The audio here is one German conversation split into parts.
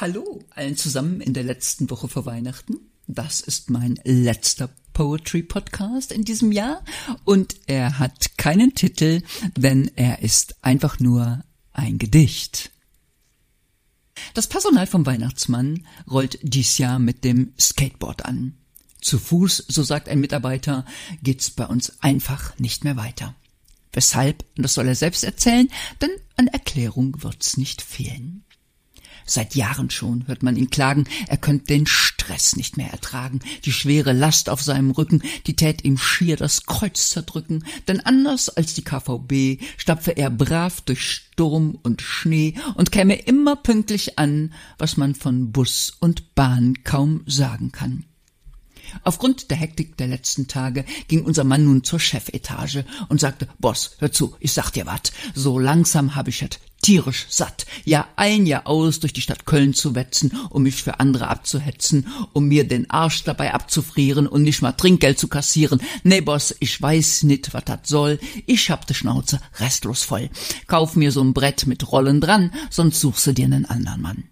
Hallo allen zusammen in der letzten Woche vor Weihnachten. Das ist mein letzter Poetry Podcast in diesem Jahr und er hat keinen Titel, denn er ist einfach nur ein Gedicht. Das Personal vom Weihnachtsmann rollt dies Jahr mit dem Skateboard an. Zu Fuß, so sagt ein Mitarbeiter, geht's bei uns einfach nicht mehr weiter. Weshalb, das soll er selbst erzählen, denn an Erklärung wird's nicht fehlen. Seit Jahren schon hört man ihn klagen, er könnte den Stress nicht mehr ertragen, die schwere Last auf seinem Rücken, die tät ihm schier das Kreuz zerdrücken, denn anders als die KVB stapfe er brav durch Sturm und Schnee und käme immer pünktlich an, was man von Bus und Bahn kaum sagen kann. Aufgrund der Hektik der letzten Tage ging unser Mann nun zur Chefetage und sagte, Boss, hör zu, ich sag dir wat, so langsam hab ich et tierisch satt, Jahr ein Jahr aus durch die Stadt Köln zu wetzen, um mich für andere abzuhetzen, um mir den Arsch dabei abzufrieren und nicht mal Trinkgeld zu kassieren. Nee, Boss, ich weiß nit, wat dat soll, ich hab de Schnauze restlos voll. Kauf mir so'n Brett mit Rollen dran, sonst suchst du dir nen anderen Mann.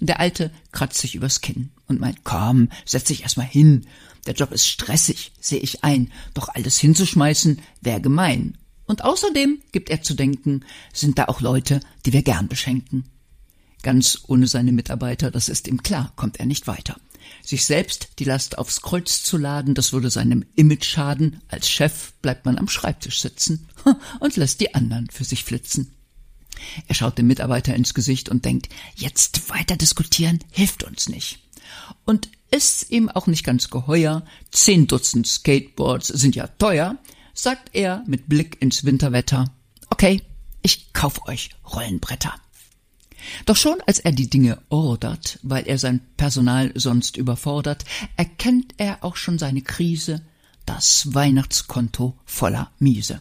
Der Alte kratzt sich übers Kinn und meint, komm, setz dich erstmal hin. Der Job ist stressig, seh ich ein, doch alles hinzuschmeißen wär gemein. Und außerdem, gibt er zu denken, sind da auch Leute, die wir gern beschenken. Ganz ohne seine Mitarbeiter, das ist ihm klar, kommt er nicht weiter. Sich selbst die Last aufs Kreuz zu laden, das würde seinem Image schaden. Als Chef bleibt man am Schreibtisch sitzen und lässt die anderen für sich flitzen. Er schaut dem Mitarbeiter ins Gesicht und denkt, jetzt weiter diskutieren hilft uns nicht. Und ist ihm auch nicht ganz geheuer, zehn Dutzend Skateboards sind ja teuer, sagt er mit Blick ins Winterwetter, okay, ich kauf euch Rollenbretter. Doch schon als er die Dinge ordert, weil er sein Personal sonst überfordert, erkennt er auch schon seine Krise, das Weihnachtskonto voller Miese.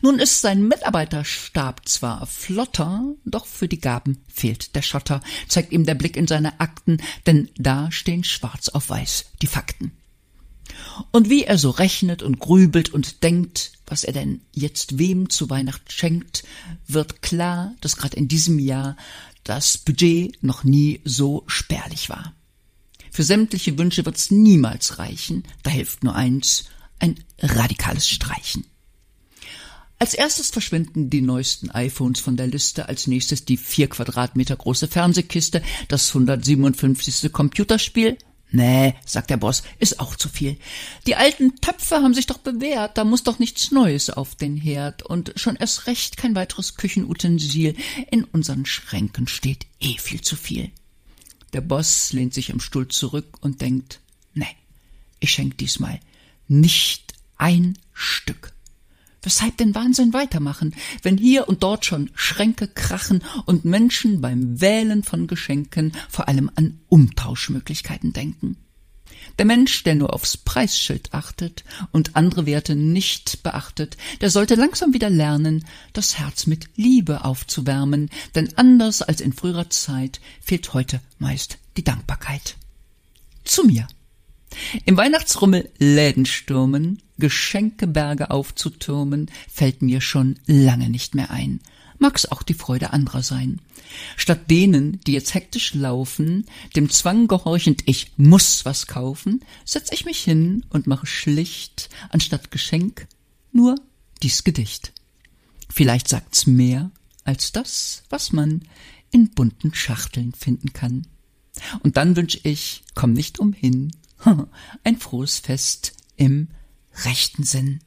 Nun ist sein Mitarbeiterstab zwar flotter, doch für die Gaben fehlt der Schotter, zeigt ihm der Blick in seine Akten, denn da stehen schwarz auf weiß die Fakten. Und wie er so rechnet und grübelt und denkt, was er denn jetzt wem zu Weihnacht schenkt, wird klar, dass gerade in diesem Jahr das Budget noch nie so spärlich war. Für sämtliche Wünsche wird's niemals reichen, da hilft nur eins, ein radikales Streichen. Als erstes verschwinden die neuesten iPhones von der Liste, als nächstes die vier Quadratmeter große Fernsehkiste, das 157. Computerspiel. Nee, sagt der Boss, ist auch zu viel. Die alten Töpfe haben sich doch bewährt, da muss doch nichts Neues auf den Herd und schon erst recht kein weiteres Küchenutensil. In unseren Schränken steht eh viel zu viel. Der Boss lehnt sich am Stuhl zurück und denkt, nee, ich schenk diesmal nicht ein Stück. Weshalb den Wahnsinn weitermachen, wenn hier und dort schon Schränke krachen und Menschen beim Wählen von Geschenken vor allem an Umtauschmöglichkeiten denken? Der Mensch, der nur aufs Preisschild achtet und andere Werte nicht beachtet, der sollte langsam wieder lernen, das Herz mit Liebe aufzuwärmen, denn anders als in früherer Zeit fehlt heute meist die Dankbarkeit. Zu mir. Im Weihnachtsrummel Läden stürmen, Geschenkeberge aufzutürmen, fällt mir schon lange nicht mehr ein. Mag's auch die Freude anderer sein. Statt denen, die jetzt hektisch laufen, dem Zwang gehorchend, ich muss was kaufen, setz ich mich hin und mache schlicht, anstatt Geschenk, nur dies Gedicht. Vielleicht sagt's mehr als das, was man in bunten Schachteln finden kann. Und dann wünsch ich, komm nicht umhin, ein frohes Fest im rechten Sinn.